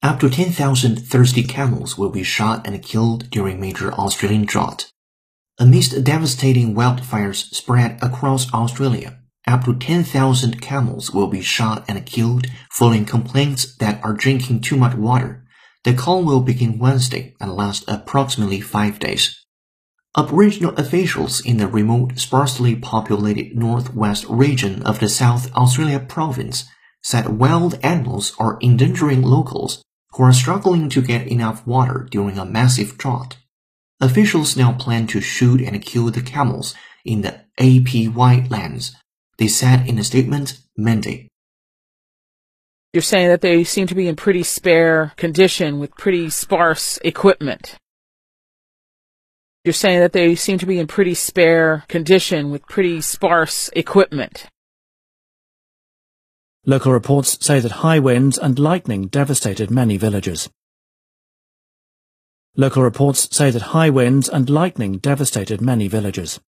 Up to 10,000 thirsty camels will be shot and killed during major Australian drought. Amidst devastating wildfires spread across Australia, up to 10,000 camels will be shot and killed following complaints that are drinking too much water. The call will begin Wednesday and last approximately five days. Aboriginal officials in the remote, sparsely populated northwest region of the South Australia province said wild animals are endangering locals who are struggling to get enough water during a massive drought. Officials now plan to shoot and kill the camels in the APY lands, they said in a statement Monday. You're saying that they seem to be in pretty spare condition with pretty sparse equipment. You're saying that they seem to be in pretty spare condition with pretty sparse equipment. Local reports say that high winds and lightning devastated many villages. Local reports say that high winds and lightning devastated many villages.